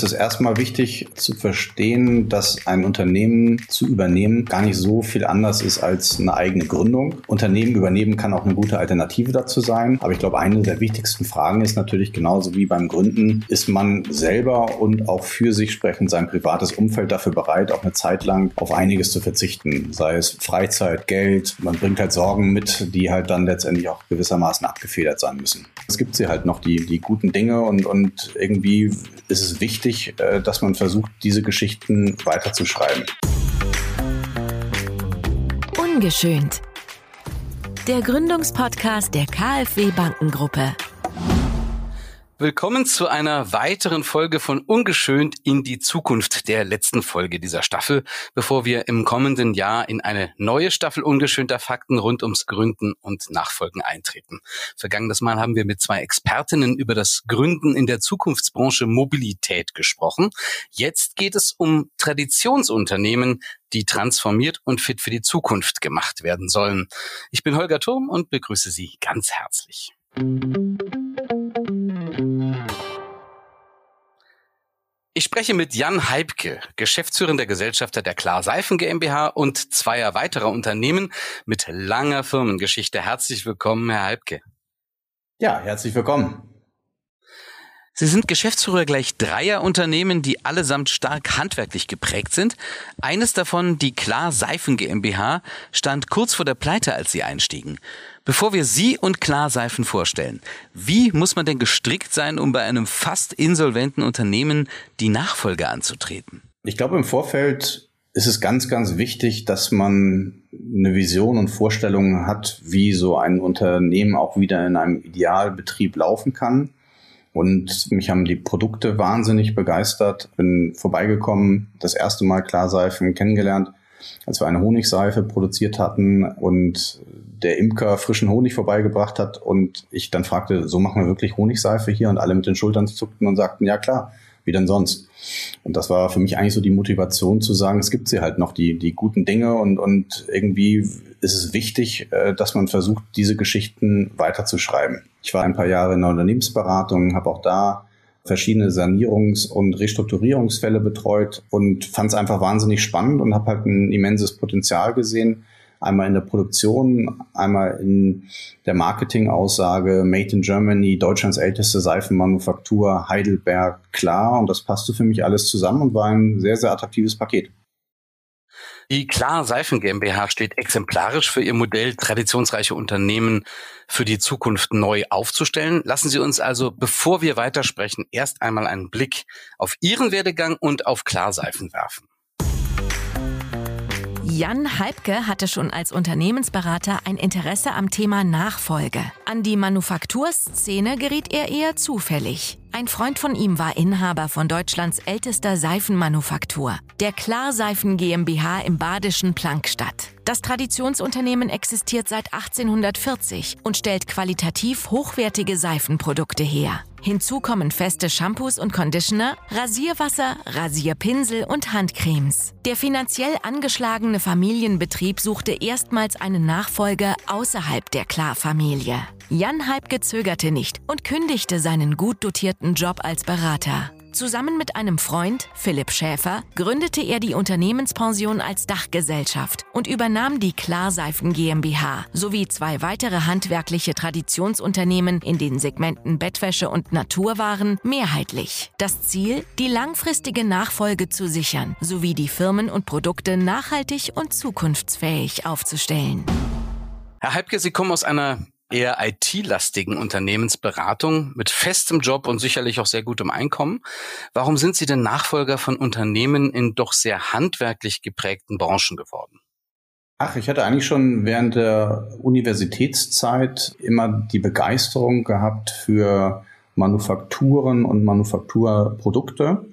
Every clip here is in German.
Es ist erstmal wichtig zu verstehen, dass ein Unternehmen zu übernehmen gar nicht so viel anders ist als eine eigene Gründung. Unternehmen übernehmen kann auch eine gute Alternative dazu sein. Aber ich glaube, eine der wichtigsten Fragen ist natürlich genauso wie beim Gründen, ist man selber und auch für sich sprechend sein privates Umfeld dafür bereit, auch eine Zeit lang auf einiges zu verzichten. Sei es Freizeit, Geld. Man bringt halt Sorgen mit, die halt dann letztendlich auch gewissermaßen abgefedert sein müssen. Es gibt sie halt noch die, die guten Dinge und, und irgendwie ist es wichtig, wichtig, äh, dass man versucht, diese Geschichten weiterzuschreiben. Ungeschönt. Der Gründungspodcast der KfW Bankengruppe. Willkommen zu einer weiteren Folge von Ungeschönt in die Zukunft, der letzten Folge dieser Staffel, bevor wir im kommenden Jahr in eine neue Staffel ungeschönter Fakten rund ums Gründen und Nachfolgen eintreten. Vergangenes Mal haben wir mit zwei Expertinnen über das Gründen in der Zukunftsbranche Mobilität gesprochen. Jetzt geht es um Traditionsunternehmen, die transformiert und fit für die Zukunft gemacht werden sollen. Ich bin Holger Turm und begrüße Sie ganz herzlich. Ich spreche mit Jan Heibke, geschäftsführender Gesellschafter der Klar Seifen GmbH und zweier weiterer Unternehmen mit langer Firmengeschichte. Herzlich willkommen, Herr Heibke. Ja, herzlich willkommen. Sie sind Geschäftsführer gleich dreier Unternehmen, die allesamt stark handwerklich geprägt sind. Eines davon, die Klar Seifen GmbH, stand kurz vor der Pleite, als Sie einstiegen. Bevor wir Sie und Klarseifen vorstellen, wie muss man denn gestrickt sein, um bei einem fast insolventen Unternehmen die Nachfolge anzutreten? Ich glaube, im Vorfeld ist es ganz, ganz wichtig, dass man eine Vision und Vorstellung hat, wie so ein Unternehmen auch wieder in einem Idealbetrieb laufen kann. Und mich haben die Produkte wahnsinnig begeistert. Bin vorbeigekommen, das erste Mal Klarseifen kennengelernt, als wir eine Honigseife produziert hatten und der Imker frischen Honig vorbeigebracht hat und ich dann fragte, so machen wir wirklich Honigseife hier und alle mit den Schultern zuckten und sagten, ja klar, wie denn sonst? Und das war für mich eigentlich so die Motivation zu sagen, es gibt sie halt noch, die, die guten Dinge und, und irgendwie ist es wichtig, äh, dass man versucht, diese Geschichten weiterzuschreiben. Ich war ein paar Jahre in der Unternehmensberatung, habe auch da verschiedene Sanierungs- und Restrukturierungsfälle betreut und fand es einfach wahnsinnig spannend und habe halt ein immenses Potenzial gesehen, einmal in der Produktion, einmal in der Marketingaussage Made in Germany, Deutschlands älteste Seifenmanufaktur, Heidelberg, klar. Und das passte für mich alles zusammen und war ein sehr, sehr attraktives Paket. Die Klar Seifen GmbH steht exemplarisch für ihr Modell, traditionsreiche Unternehmen für die Zukunft neu aufzustellen. Lassen Sie uns also, bevor wir weitersprechen, erst einmal einen Blick auf Ihren Werdegang und auf Klarseifen werfen. Jan Halbke hatte schon als Unternehmensberater ein Interesse am Thema Nachfolge. An die Manufakturszene geriet er eher zufällig. Ein Freund von ihm war Inhaber von Deutschlands ältester Seifenmanufaktur, der Klarseifen GmbH im badischen Plankstadt. Das Traditionsunternehmen existiert seit 1840 und stellt qualitativ hochwertige Seifenprodukte her. Hinzu kommen feste Shampoos und Conditioner, Rasierwasser, Rasierpinsel und Handcremes. Der finanziell angeschlagene Familienbetrieb suchte erstmals einen Nachfolger außerhalb der Klar-Familie. Jan Halbke zögerte nicht und kündigte seinen gut dotierten Job als Berater. Zusammen mit einem Freund, Philipp Schäfer, gründete er die Unternehmenspension als Dachgesellschaft und übernahm die Klarseifen GmbH sowie zwei weitere handwerkliche Traditionsunternehmen in den Segmenten Bettwäsche und Naturwaren mehrheitlich. Das Ziel, die langfristige Nachfolge zu sichern sowie die Firmen und Produkte nachhaltig und zukunftsfähig aufzustellen. Herr Halbke, Sie kommen aus einer eher IT-lastigen Unternehmensberatung mit festem Job und sicherlich auch sehr gutem Einkommen. Warum sind Sie denn Nachfolger von Unternehmen in doch sehr handwerklich geprägten Branchen geworden? Ach, ich hatte eigentlich schon während der Universitätszeit immer die Begeisterung gehabt für Manufakturen und Manufakturprodukte.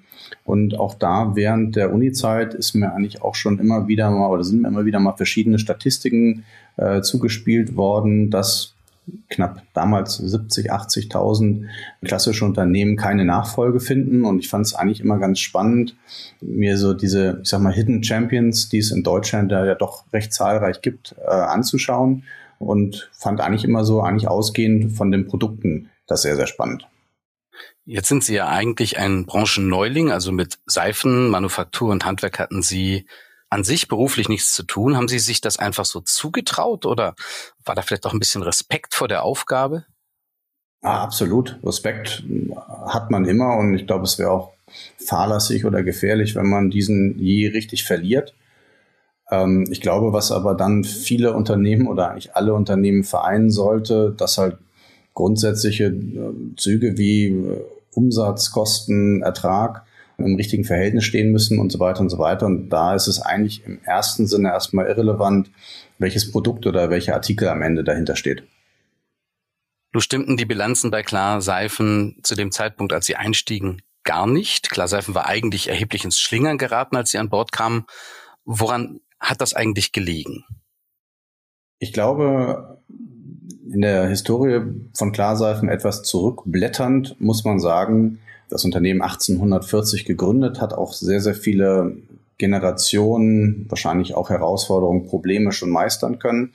Und auch da während der Uni-Zeit ist mir eigentlich auch schon immer wieder mal oder sind mir immer wieder mal verschiedene Statistiken äh, zugespielt worden, dass knapp damals 70, 80.000 klassische Unternehmen keine Nachfolge finden. Und ich fand es eigentlich immer ganz spannend, mir so diese, ich sag mal, Hidden Champions, die es in Deutschland ja doch recht zahlreich gibt, äh, anzuschauen. Und fand eigentlich immer so, eigentlich ausgehend von den Produkten, das sehr, sehr spannend. Jetzt sind Sie ja eigentlich ein Branchenneuling, also mit Seifen, Manufaktur und Handwerk hatten Sie an sich beruflich nichts zu tun. Haben Sie sich das einfach so zugetraut oder war da vielleicht auch ein bisschen Respekt vor der Aufgabe? Ja, absolut. Respekt hat man immer und ich glaube, es wäre auch fahrlässig oder gefährlich, wenn man diesen je richtig verliert. Ähm, ich glaube, was aber dann viele Unternehmen oder eigentlich alle Unternehmen vereinen sollte, dass halt grundsätzliche äh, Züge wie äh, Umsatz, Kosten, Ertrag im richtigen Verhältnis stehen müssen und so weiter und so weiter. Und da ist es eigentlich im ersten Sinne erstmal irrelevant, welches Produkt oder welcher Artikel am Ende dahinter steht. Nun stimmten die Bilanzen bei Klar Seifen zu dem Zeitpunkt, als sie einstiegen, gar nicht. Klar Seifen war eigentlich erheblich ins Schlingern geraten, als sie an Bord kamen. Woran hat das eigentlich gelegen? Ich glaube, in der Historie von Klarseifen etwas zurückblätternd muss man sagen, das Unternehmen 1840 gegründet hat, auch sehr, sehr viele Generationen, wahrscheinlich auch Herausforderungen, Probleme schon meistern können,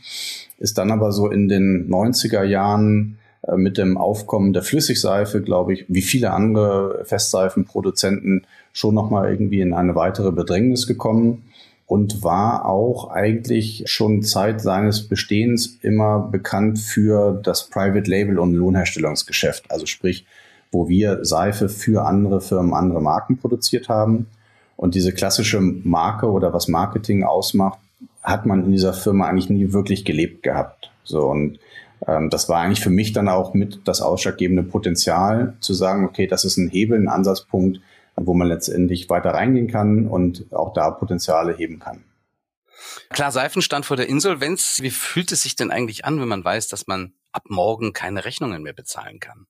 ist dann aber so in den 90er Jahren äh, mit dem Aufkommen der Flüssigseife, glaube ich, wie viele andere Festseifenproduzenten schon nochmal irgendwie in eine weitere Bedrängnis gekommen und war auch eigentlich schon Zeit seines Bestehens immer bekannt für das Private Label und Lohnherstellungsgeschäft. Also sprich, wo wir Seife für andere Firmen, andere Marken produziert haben. Und diese klassische Marke oder was Marketing ausmacht, hat man in dieser Firma eigentlich nie wirklich gelebt gehabt. So und ähm, das war eigentlich für mich dann auch mit das ausschlaggebende Potenzial zu sagen, okay, das ist ein Hebel, ein Ansatzpunkt, wo man letztendlich weiter reingehen kann und auch da Potenziale heben kann. Klar, Seifen stand vor der Insolvenz. Wie fühlt es sich denn eigentlich an, wenn man weiß, dass man ab morgen keine Rechnungen mehr bezahlen kann?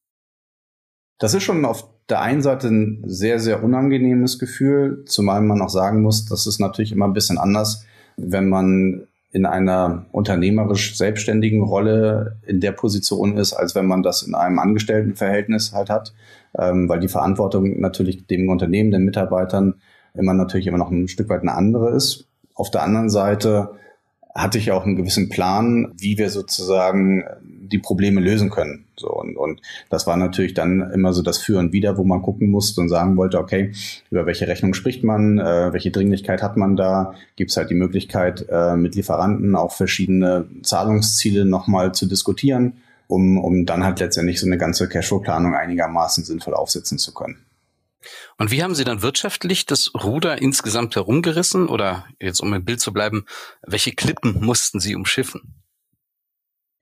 Das ist schon auf der einen Seite ein sehr, sehr unangenehmes Gefühl, zumal man auch sagen muss, das ist natürlich immer ein bisschen anders, wenn man in einer unternehmerisch selbstständigen Rolle in der Position ist, als wenn man das in einem Angestelltenverhältnis halt hat, ähm, weil die Verantwortung natürlich dem Unternehmen, den Mitarbeitern immer natürlich immer noch ein Stück weit eine andere ist. Auf der anderen Seite hatte ich auch einen gewissen Plan, wie wir sozusagen die Probleme lösen können. So und, und das war natürlich dann immer so das Für und Wider, wo man gucken musste und sagen wollte, okay, über welche Rechnung spricht man, äh, welche Dringlichkeit hat man da? Gibt es halt die Möglichkeit, äh, mit Lieferanten auch verschiedene Zahlungsziele nochmal zu diskutieren, um, um dann halt letztendlich so eine ganze Cashflow-Planung einigermaßen sinnvoll aufsetzen zu können. Und wie haben Sie dann wirtschaftlich das Ruder insgesamt herumgerissen? Oder jetzt um im Bild zu bleiben, welche Klippen mussten Sie umschiffen?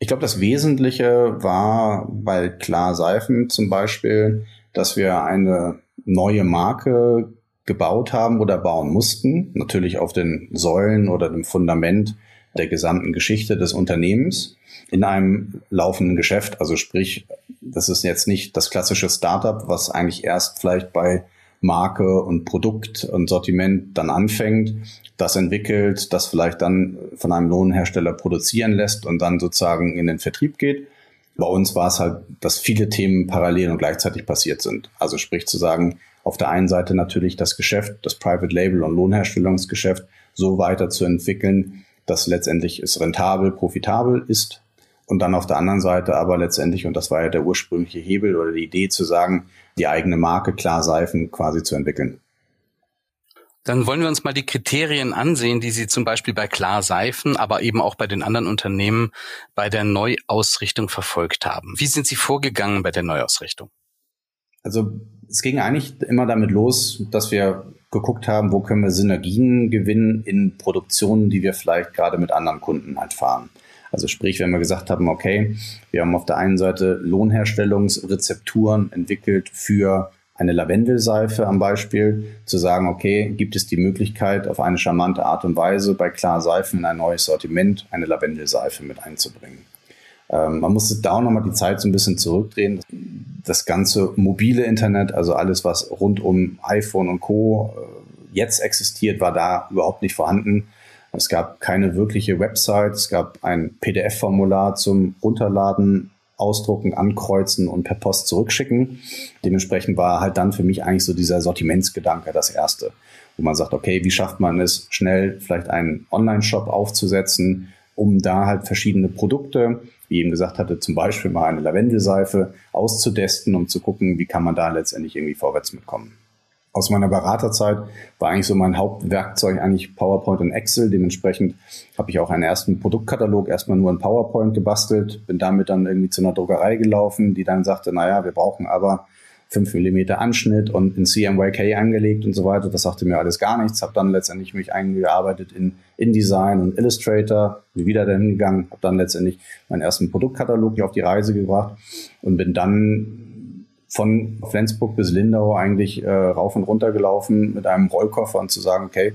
Ich glaube, das Wesentliche war bei Klar Seifen zum Beispiel, dass wir eine neue Marke gebaut haben oder bauen mussten. Natürlich auf den Säulen oder dem Fundament der gesamten Geschichte des Unternehmens in einem laufenden Geschäft. Also sprich, das ist jetzt nicht das klassische Startup, was eigentlich erst vielleicht bei Marke und Produkt und Sortiment dann anfängt, das entwickelt, das vielleicht dann von einem Lohnhersteller produzieren lässt und dann sozusagen in den Vertrieb geht. Bei uns war es halt, dass viele Themen parallel und gleichzeitig passiert sind. Also sprich zu sagen, auf der einen Seite natürlich das Geschäft, das Private Label und Lohnherstellungsgeschäft so weiterzuentwickeln, dass letztendlich es rentabel, profitabel ist und dann auf der anderen Seite aber letztendlich, und das war ja der ursprüngliche Hebel oder die Idee zu sagen, die eigene Marke Klar Seifen quasi zu entwickeln. Dann wollen wir uns mal die Kriterien ansehen, die Sie zum Beispiel bei Klar Seifen, aber eben auch bei den anderen Unternehmen bei der Neuausrichtung verfolgt haben. Wie sind Sie vorgegangen bei der Neuausrichtung? Also es ging eigentlich immer damit los, dass wir geguckt haben, wo können wir Synergien gewinnen in Produktionen, die wir vielleicht gerade mit anderen Kunden halt fahren. Also sprich, wenn wir gesagt haben, okay, wir haben auf der einen Seite Lohnherstellungsrezepturen entwickelt für eine Lavendelseife am Beispiel, zu sagen, okay, gibt es die Möglichkeit, auf eine charmante Art und Weise bei Klar Seifen in ein neues Sortiment eine Lavendelseife mit einzubringen. Ähm, man muss da auch nochmal die Zeit so ein bisschen zurückdrehen. Das ganze mobile Internet, also alles, was rund um iPhone und Co. Äh, jetzt existiert, war da überhaupt nicht vorhanden. Es gab keine wirkliche Website, es gab ein PDF-Formular zum Runterladen, Ausdrucken, Ankreuzen und per Post zurückschicken. Dementsprechend war halt dann für mich eigentlich so dieser Sortimentsgedanke das erste, wo man sagt, okay, wie schafft man es, schnell vielleicht einen Online-Shop aufzusetzen, um da halt verschiedene Produkte wie eben gesagt hatte, zum Beispiel mal eine Lavendelseife auszutesten, um zu gucken, wie kann man da letztendlich irgendwie vorwärts mitkommen. Aus meiner Beraterzeit war eigentlich so mein Hauptwerkzeug eigentlich PowerPoint und Excel. Dementsprechend habe ich auch einen ersten Produktkatalog erstmal nur in PowerPoint gebastelt, bin damit dann irgendwie zu einer Druckerei gelaufen, die dann sagte, naja, wir brauchen aber 5 mm Anschnitt und in CMYK angelegt und so weiter. Das sagte mir alles gar nichts. Habe dann letztendlich mich eingearbeitet in InDesign und Illustrator, bin wieder dahin gegangen, habe dann letztendlich meinen ersten Produktkatalog hier auf die Reise gebracht und bin dann von Flensburg bis Lindau eigentlich äh, rauf und runter gelaufen mit einem Rollkoffer und zu sagen, okay,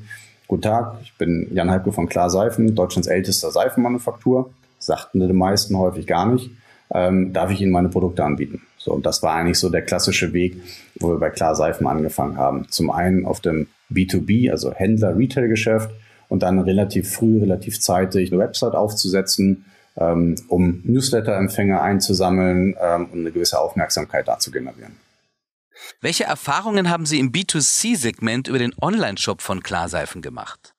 guten Tag, ich bin Jan Halke von Klar Seifen, Deutschlands ältester Seifenmanufaktur. Sagten die meisten häufig gar nicht. Ähm, darf ich Ihnen meine Produkte anbieten? So, und das war eigentlich so der klassische Weg, wo wir bei Klar Seifen angefangen haben. Zum einen auf dem B2B, also Händler-Retail-Geschäft und dann relativ früh, relativ zeitig eine Website aufzusetzen, ähm, um Newsletter-Empfänger einzusammeln ähm, und eine gewisse Aufmerksamkeit da zu generieren. Welche Erfahrungen haben Sie im B2C-Segment über den Online-Shop von Klarseifen gemacht?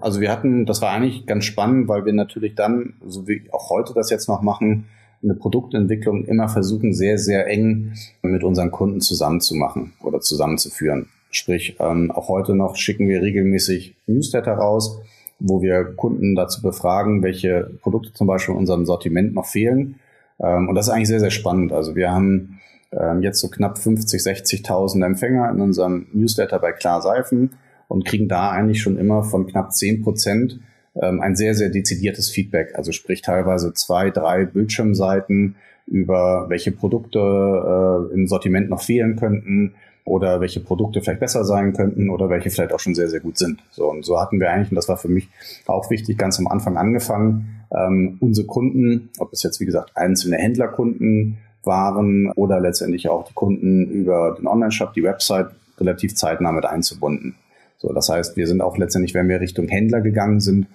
Also wir hatten, das war eigentlich ganz spannend, weil wir natürlich dann, so wie auch heute das jetzt noch machen, eine Produktentwicklung immer versuchen, sehr, sehr eng mit unseren Kunden zusammenzumachen oder zusammenzuführen. Sprich, ähm, auch heute noch schicken wir regelmäßig Newsletter raus, wo wir Kunden dazu befragen, welche Produkte zum Beispiel in unserem Sortiment noch fehlen. Ähm, und das ist eigentlich sehr, sehr spannend. Also wir haben ähm, jetzt so knapp 50, 60.000 Empfänger in unserem Newsletter bei Klar Seifen und kriegen da eigentlich schon immer von knapp 10 Prozent ähm, ein sehr, sehr dezidiertes Feedback. Also sprich teilweise zwei, drei Bildschirmseiten über welche Produkte äh, im Sortiment noch fehlen könnten oder welche Produkte vielleicht besser sein könnten oder welche vielleicht auch schon sehr, sehr gut sind. So, und so hatten wir eigentlich, und das war für mich auch wichtig, ganz am Anfang angefangen, ähm, unsere Kunden, ob es jetzt wie gesagt einzelne Händlerkunden waren oder letztendlich auch die Kunden über den Online-Shop, die Website relativ zeitnah mit einzubunden. So, das heißt, wir sind auch letztendlich, wenn wir Richtung Händler gegangen sind,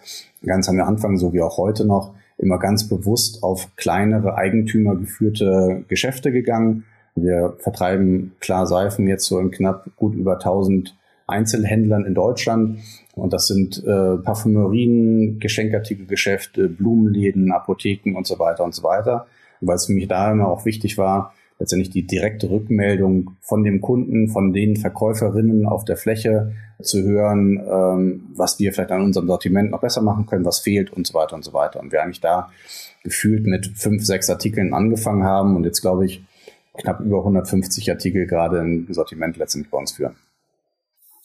ganz am Anfang, so wie auch heute noch, immer ganz bewusst auf kleinere Eigentümer geführte Geschäfte gegangen. Wir vertreiben klar Seifen jetzt so in knapp gut über 1000 Einzelhändlern in Deutschland. Und das sind äh, Parfümerien, Geschenkartikelgeschäfte, Blumenläden, Apotheken und so weiter und so weiter. Weil es für mich da immer auch wichtig war, letztendlich die direkte Rückmeldung von dem Kunden, von den Verkäuferinnen auf der Fläche zu hören, ähm, was wir vielleicht an unserem Sortiment noch besser machen können, was fehlt und so weiter und so weiter. Und wir eigentlich da gefühlt mit fünf, sechs Artikeln angefangen haben und jetzt glaube ich knapp über 150 Artikel gerade im Sortiment letztendlich bei uns führen.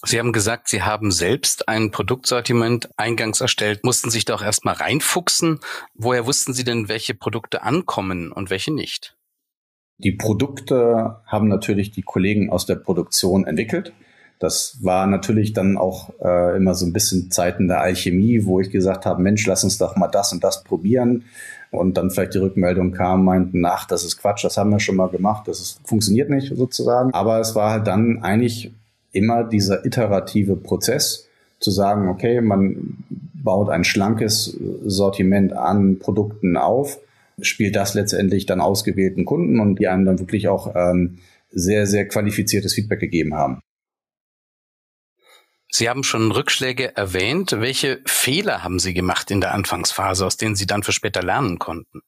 Sie haben gesagt, Sie haben selbst ein Produktsortiment eingangs erstellt, mussten sich doch erstmal reinfuchsen. Woher wussten Sie denn, welche Produkte ankommen und welche nicht? Die Produkte haben natürlich die Kollegen aus der Produktion entwickelt. Das war natürlich dann auch äh, immer so ein bisschen Zeiten der Alchemie, wo ich gesagt habe, Mensch, lass uns doch mal das und das probieren. Und dann vielleicht die Rückmeldung kam, meinten, ach, das ist Quatsch, das haben wir schon mal gemacht, das ist, funktioniert nicht sozusagen. Aber es war halt dann eigentlich immer dieser iterative Prozess, zu sagen, okay, man baut ein schlankes Sortiment an Produkten auf spielt das letztendlich dann ausgewählten Kunden und die einem dann wirklich auch ähm, sehr, sehr qualifiziertes Feedback gegeben haben. Sie haben schon Rückschläge erwähnt. Welche Fehler haben Sie gemacht in der Anfangsphase, aus denen Sie dann für später lernen konnten?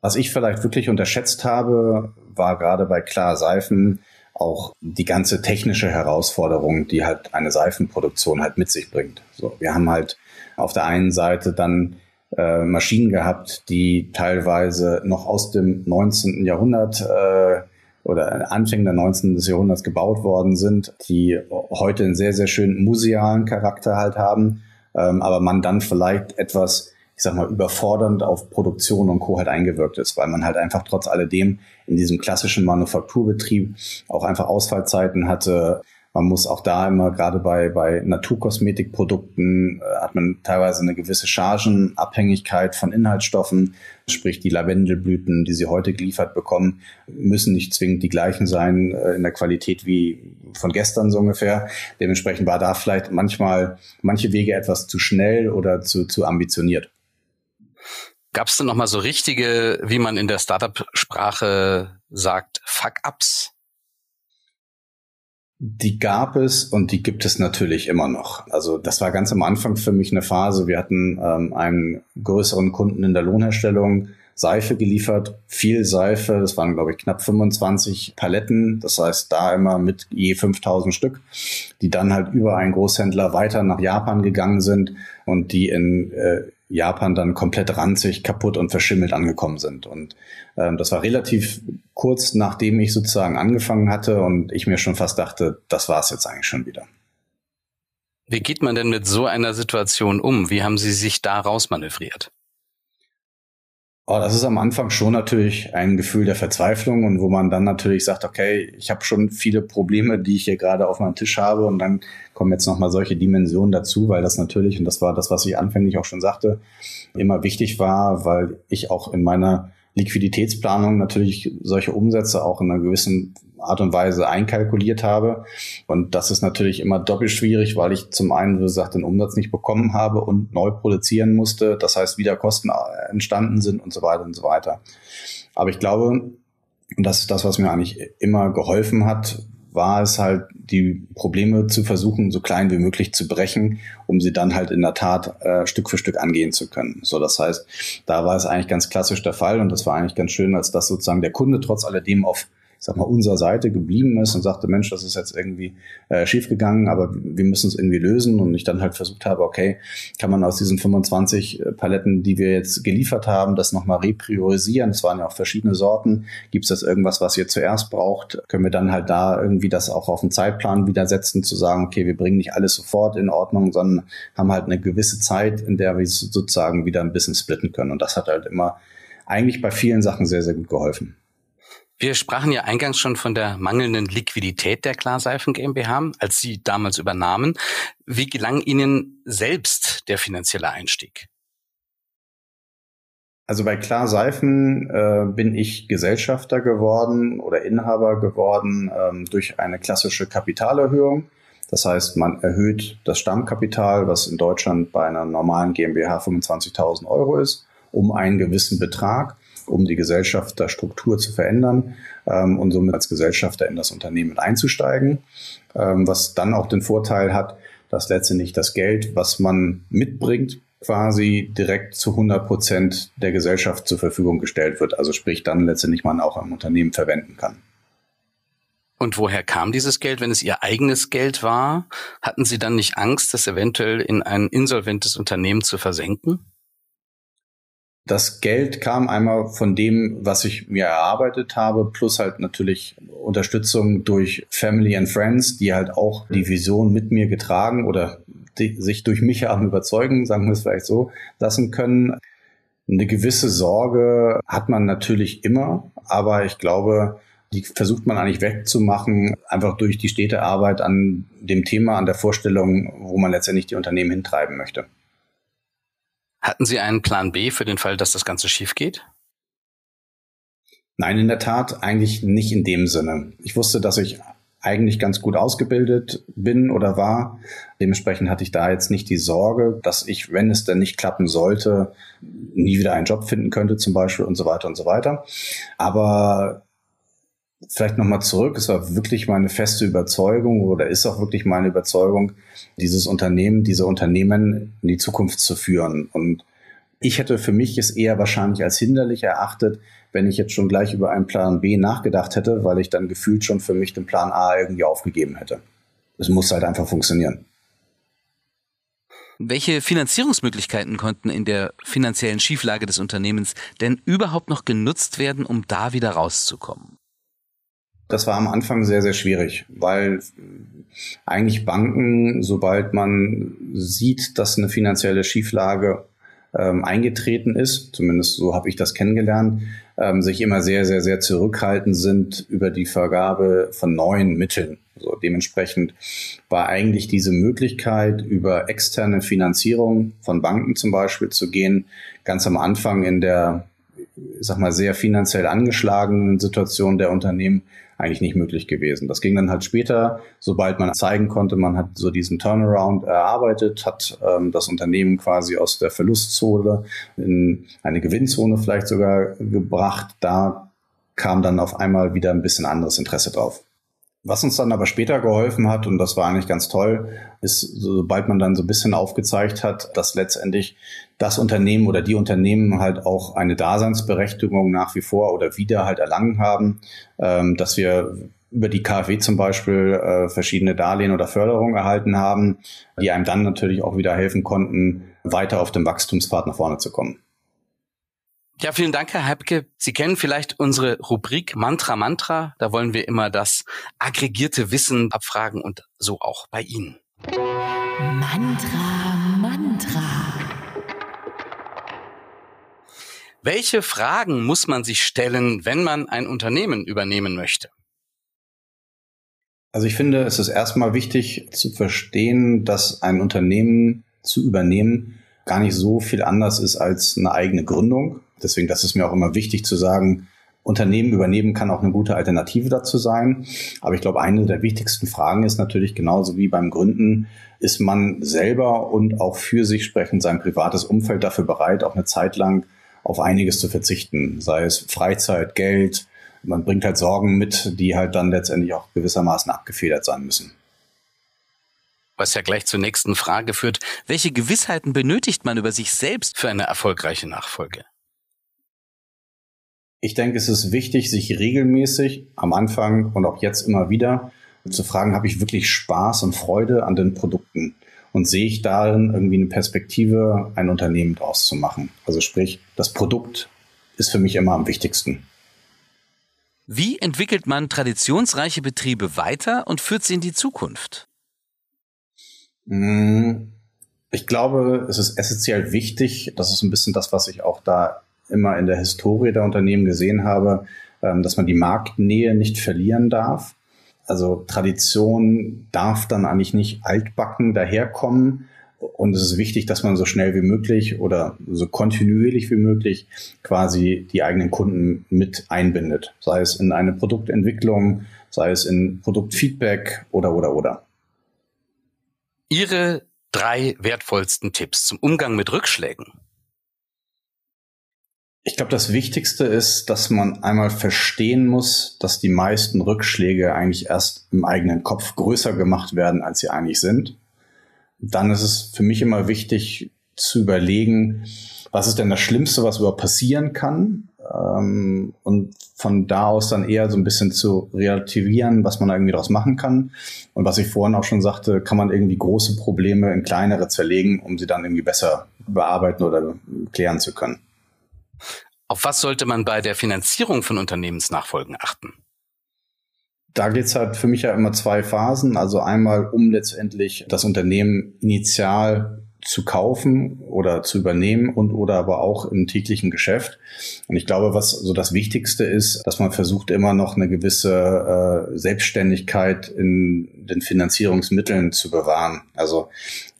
Was ich vielleicht wirklich unterschätzt habe, war gerade bei Klar Seifen auch die ganze technische Herausforderung, die halt eine Seifenproduktion halt mit sich bringt. So, wir haben halt auf der einen Seite dann äh, Maschinen gehabt, die teilweise noch aus dem 19. Jahrhundert äh, oder Anfang der 19. Jahrhunderts gebaut worden sind, die heute einen sehr, sehr schönen musealen Charakter halt haben, ähm, aber man dann vielleicht etwas, ich sag mal, überfordernd auf Produktion und Co. halt eingewirkt ist, weil man halt einfach trotz alledem in diesem klassischen Manufakturbetrieb auch einfach Ausfallzeiten hatte, man muss auch da immer, gerade bei, bei Naturkosmetikprodukten, äh, hat man teilweise eine gewisse Chargenabhängigkeit von Inhaltsstoffen. Sprich, die Lavendelblüten, die sie heute geliefert bekommen, müssen nicht zwingend die gleichen sein äh, in der Qualität wie von gestern so ungefähr. Dementsprechend war da vielleicht manchmal manche Wege etwas zu schnell oder zu, zu ambitioniert. Gab es denn nochmal so richtige, wie man in der Startup-Sprache sagt, Fuck-Ups? Die gab es und die gibt es natürlich immer noch. Also das war ganz am Anfang für mich eine Phase. Wir hatten ähm, einen größeren Kunden in der Lohnherstellung, Seife geliefert, viel Seife, das waren glaube ich knapp 25 Paletten, das heißt da immer mit je 5000 Stück, die dann halt über einen Großhändler weiter nach Japan gegangen sind und die in äh, Japan dann komplett ranzig, kaputt und verschimmelt angekommen sind. Und ähm, das war relativ kurz nachdem ich sozusagen angefangen hatte und ich mir schon fast dachte, das war es jetzt eigentlich schon wieder. Wie geht man denn mit so einer Situation um? Wie haben Sie sich da rausmanövriert? Oh, das ist am Anfang schon natürlich ein Gefühl der Verzweiflung und wo man dann natürlich sagt, okay, ich habe schon viele Probleme, die ich hier gerade auf meinem Tisch habe und dann kommen jetzt nochmal solche Dimensionen dazu, weil das natürlich, und das war das, was ich anfänglich auch schon sagte, immer wichtig war, weil ich auch in meiner Liquiditätsplanung natürlich solche Umsätze auch in einer gewissen Art und Weise einkalkuliert habe. Und das ist natürlich immer doppelt schwierig, weil ich zum einen, wie gesagt, den Umsatz nicht bekommen habe und neu produzieren musste. Das heißt, wieder Kosten entstanden sind und so weiter und so weiter. Aber ich glaube, und das ist das, was mir eigentlich immer geholfen hat, war es halt, die Probleme zu versuchen, so klein wie möglich zu brechen, um sie dann halt in der Tat äh, Stück für Stück angehen zu können. So, das heißt, da war es eigentlich ganz klassisch der Fall und das war eigentlich ganz schön, als dass sozusagen der Kunde trotz alledem auf ich sag mal, unserer Seite geblieben ist und sagte, Mensch, das ist jetzt irgendwie äh, schiefgegangen, aber wir müssen es irgendwie lösen. Und ich dann halt versucht habe, okay, kann man aus diesen 25 äh, Paletten, die wir jetzt geliefert haben, das nochmal repriorisieren? Es waren ja auch verschiedene Sorten. Gibt es das irgendwas, was ihr zuerst braucht? Können wir dann halt da irgendwie das auch auf den Zeitplan wieder setzen, zu sagen, okay, wir bringen nicht alles sofort in Ordnung, sondern haben halt eine gewisse Zeit, in der wir sozusagen wieder ein bisschen splitten können. Und das hat halt immer eigentlich bei vielen Sachen sehr, sehr gut geholfen. Wir sprachen ja eingangs schon von der mangelnden Liquidität der Klarseifen GmbH, als Sie damals übernahmen. Wie gelang Ihnen selbst der finanzielle Einstieg? Also bei Klarseifen äh, bin ich Gesellschafter geworden oder Inhaber geworden ähm, durch eine klassische Kapitalerhöhung. Das heißt, man erhöht das Stammkapital, was in Deutschland bei einer normalen GmbH 25.000 Euro ist, um einen gewissen Betrag um die Gesellschafterstruktur zu verändern ähm, und somit als Gesellschafter in das Unternehmen einzusteigen, ähm, was dann auch den Vorteil hat, dass letztendlich das Geld, was man mitbringt, quasi direkt zu 100 Prozent der Gesellschaft zur Verfügung gestellt wird. Also sprich dann letztendlich man auch am Unternehmen verwenden kann. Und woher kam dieses Geld, wenn es Ihr eigenes Geld war? Hatten Sie dann nicht Angst, das eventuell in ein insolventes Unternehmen zu versenken? Das Geld kam einmal von dem, was ich mir erarbeitet habe, plus halt natürlich Unterstützung durch Family and Friends, die halt auch die Vision mit mir getragen oder die, sich durch mich haben überzeugen, sagen wir es vielleicht so, lassen können. Eine gewisse Sorge hat man natürlich immer, aber ich glaube, die versucht man eigentlich wegzumachen, einfach durch die stete Arbeit an dem Thema, an der Vorstellung, wo man letztendlich die Unternehmen hintreiben möchte. Hatten Sie einen Plan B für den Fall, dass das Ganze schief geht? Nein, in der Tat eigentlich nicht in dem Sinne. Ich wusste, dass ich eigentlich ganz gut ausgebildet bin oder war. Dementsprechend hatte ich da jetzt nicht die Sorge, dass ich, wenn es denn nicht klappen sollte, nie wieder einen Job finden könnte zum Beispiel und so weiter und so weiter. Aber vielleicht nochmal zurück. Es war wirklich meine feste Überzeugung oder ist auch wirklich meine Überzeugung, dieses Unternehmen, diese Unternehmen in die Zukunft zu führen. Und ich hätte für mich es eher wahrscheinlich als hinderlich erachtet, wenn ich jetzt schon gleich über einen Plan B nachgedacht hätte, weil ich dann gefühlt schon für mich den Plan A irgendwie aufgegeben hätte. Es muss halt einfach funktionieren. Welche Finanzierungsmöglichkeiten konnten in der finanziellen Schieflage des Unternehmens denn überhaupt noch genutzt werden, um da wieder rauszukommen? Das war am Anfang sehr, sehr schwierig, weil eigentlich Banken, sobald man sieht, dass eine finanzielle Schieflage ähm, eingetreten ist, zumindest so habe ich das kennengelernt, ähm, sich immer sehr, sehr, sehr zurückhaltend sind über die Vergabe von neuen Mitteln. So, dementsprechend war eigentlich diese Möglichkeit, über externe Finanzierung von Banken zum Beispiel zu gehen, ganz am Anfang in der, ich sag mal, sehr finanziell angeschlagenen Situation der Unternehmen eigentlich nicht möglich gewesen. Das ging dann halt später, sobald man zeigen konnte, man hat so diesen Turnaround erarbeitet, hat ähm, das Unternehmen quasi aus der Verlustzone in eine Gewinnzone vielleicht sogar gebracht. Da kam dann auf einmal wieder ein bisschen anderes Interesse drauf. Was uns dann aber später geholfen hat, und das war eigentlich ganz toll, ist, sobald man dann so ein bisschen aufgezeigt hat, dass letztendlich das Unternehmen oder die Unternehmen halt auch eine Daseinsberechtigung nach wie vor oder wieder halt erlangen haben, ähm, dass wir über die KfW zum Beispiel äh, verschiedene Darlehen oder Förderungen erhalten haben, die einem dann natürlich auch wieder helfen konnten, weiter auf dem Wachstumspfad nach vorne zu kommen. Ja, vielen Dank, Herr Heibke. Sie kennen vielleicht unsere Rubrik Mantra Mantra. Da wollen wir immer das aggregierte Wissen abfragen und so auch bei Ihnen. Mantra Mantra. Welche Fragen muss man sich stellen, wenn man ein Unternehmen übernehmen möchte? Also ich finde, es ist erstmal wichtig zu verstehen, dass ein Unternehmen zu übernehmen gar nicht so viel anders ist als eine eigene Gründung. Deswegen, das ist mir auch immer wichtig zu sagen, Unternehmen übernehmen kann auch eine gute Alternative dazu sein. Aber ich glaube, eine der wichtigsten Fragen ist natürlich genauso wie beim Gründen, ist man selber und auch für sich sprechend sein privates Umfeld dafür bereit, auch eine Zeit lang auf einiges zu verzichten, sei es Freizeit, Geld. Man bringt halt Sorgen mit, die halt dann letztendlich auch gewissermaßen abgefedert sein müssen. Was ja gleich zur nächsten Frage führt. Welche Gewissheiten benötigt man über sich selbst für eine erfolgreiche Nachfolge? Ich denke, es ist wichtig, sich regelmäßig am Anfang und auch jetzt immer wieder zu fragen, habe ich wirklich Spaß und Freude an den Produkten? Und sehe ich darin irgendwie eine Perspektive, ein Unternehmen draus zu machen? Also sprich, das Produkt ist für mich immer am wichtigsten. Wie entwickelt man traditionsreiche Betriebe weiter und führt sie in die Zukunft? Hm, ich glaube, es ist essentiell wichtig, das ist ein bisschen das, was ich auch da immer in der Historie der Unternehmen gesehen habe, ähm, dass man die Marktnähe nicht verlieren darf. Also Tradition darf dann eigentlich nicht altbacken daherkommen. Und es ist wichtig, dass man so schnell wie möglich oder so kontinuierlich wie möglich quasi die eigenen Kunden mit einbindet. Sei es in eine Produktentwicklung, sei es in Produktfeedback oder, oder, oder. Ihre drei wertvollsten Tipps zum Umgang mit Rückschlägen. Ich glaube, das Wichtigste ist, dass man einmal verstehen muss, dass die meisten Rückschläge eigentlich erst im eigenen Kopf größer gemacht werden, als sie eigentlich sind. Dann ist es für mich immer wichtig zu überlegen, was ist denn das Schlimmste, was überhaupt passieren kann? Ähm, und von da aus dann eher so ein bisschen zu relativieren, was man irgendwie daraus machen kann. Und was ich vorhin auch schon sagte, kann man irgendwie große Probleme in kleinere zerlegen, um sie dann irgendwie besser bearbeiten oder klären zu können. Auf was sollte man bei der Finanzierung von Unternehmensnachfolgen achten? Da geht's halt für mich ja immer zwei Phasen. Also einmal, um letztendlich das Unternehmen initial zu kaufen oder zu übernehmen und oder aber auch im täglichen Geschäft. Und ich glaube, was so das Wichtigste ist, dass man versucht immer noch eine gewisse äh, Selbstständigkeit in den Finanzierungsmitteln zu bewahren. Also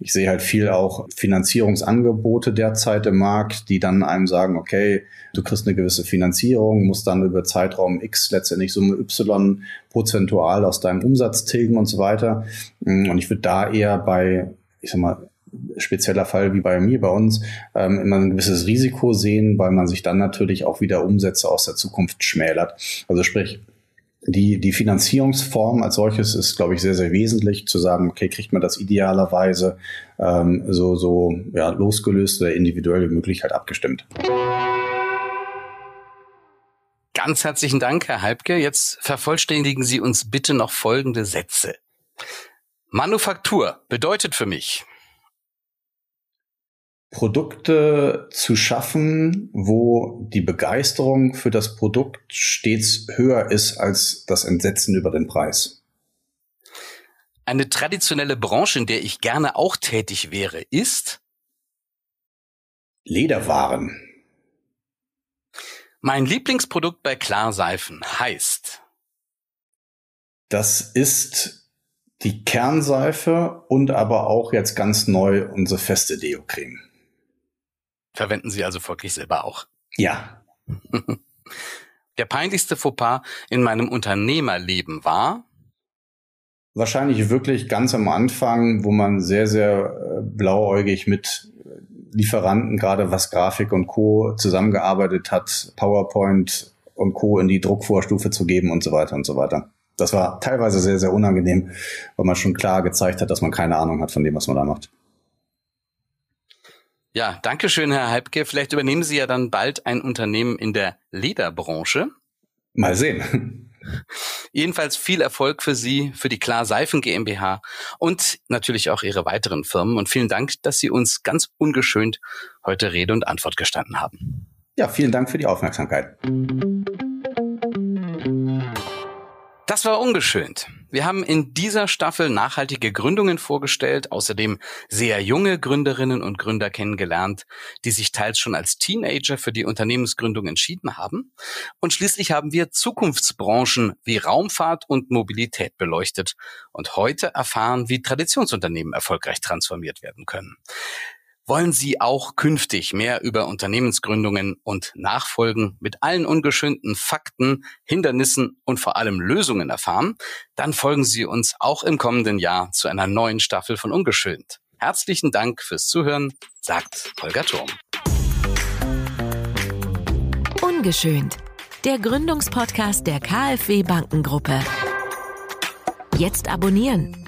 ich sehe halt viel auch Finanzierungsangebote derzeit im Markt, die dann einem sagen, okay, du kriegst eine gewisse Finanzierung, musst dann über Zeitraum X letztendlich Summe Y prozentual aus deinem Umsatz tilgen und so weiter. Und ich würde da eher bei, ich sag mal, spezieller Fall wie bei mir, bei uns, ähm, immer ein gewisses Risiko sehen, weil man sich dann natürlich auch wieder Umsätze aus der Zukunft schmälert. Also sprich, die, die Finanzierungsform als solches ist, glaube ich, sehr, sehr wesentlich, zu sagen, okay, kriegt man das idealerweise ähm, so, so ja, losgelöst oder individuell wie halt abgestimmt. Ganz herzlichen Dank, Herr Halbke. Jetzt vervollständigen Sie uns bitte noch folgende Sätze. Manufaktur bedeutet für mich, Produkte zu schaffen, wo die Begeisterung für das Produkt stets höher ist als das Entsetzen über den Preis. Eine traditionelle Branche, in der ich gerne auch tätig wäre, ist Lederwaren. Mein Lieblingsprodukt bei Klarseifen heißt Das ist die Kernseife und aber auch jetzt ganz neu unsere feste Deo-Creme. Verwenden Sie also folglich selber auch. Ja. Der peinlichste Fauxpas in meinem Unternehmerleben war? Wahrscheinlich wirklich ganz am Anfang, wo man sehr, sehr äh, blauäugig mit Lieferanten, gerade was Grafik und Co. zusammengearbeitet hat, PowerPoint und Co. in die Druckvorstufe zu geben und so weiter und so weiter. das war teilweise sehr, sehr unangenehm, weil man schon klar gezeigt hat, dass man keine Ahnung hat von dem, was man da macht. Ja, danke schön, Herr Halbke. Vielleicht übernehmen Sie ja dann bald ein Unternehmen in der Lederbranche. Mal sehen. Jedenfalls viel Erfolg für Sie, für die Klar Seifen GmbH und natürlich auch Ihre weiteren Firmen. Und vielen Dank, dass Sie uns ganz ungeschönt heute Rede und Antwort gestanden haben. Ja, vielen Dank für die Aufmerksamkeit. Das war ungeschönt. Wir haben in dieser Staffel nachhaltige Gründungen vorgestellt, außerdem sehr junge Gründerinnen und Gründer kennengelernt, die sich teils schon als Teenager für die Unternehmensgründung entschieden haben. Und schließlich haben wir Zukunftsbranchen wie Raumfahrt und Mobilität beleuchtet und heute erfahren, wie Traditionsunternehmen erfolgreich transformiert werden können. Wollen Sie auch künftig mehr über Unternehmensgründungen und Nachfolgen mit allen ungeschönten Fakten, Hindernissen und vor allem Lösungen erfahren? Dann folgen Sie uns auch im kommenden Jahr zu einer neuen Staffel von Ungeschönt. Herzlichen Dank fürs Zuhören, sagt Holger Turm. Ungeschönt. Der Gründungspodcast der KfW Bankengruppe. Jetzt abonnieren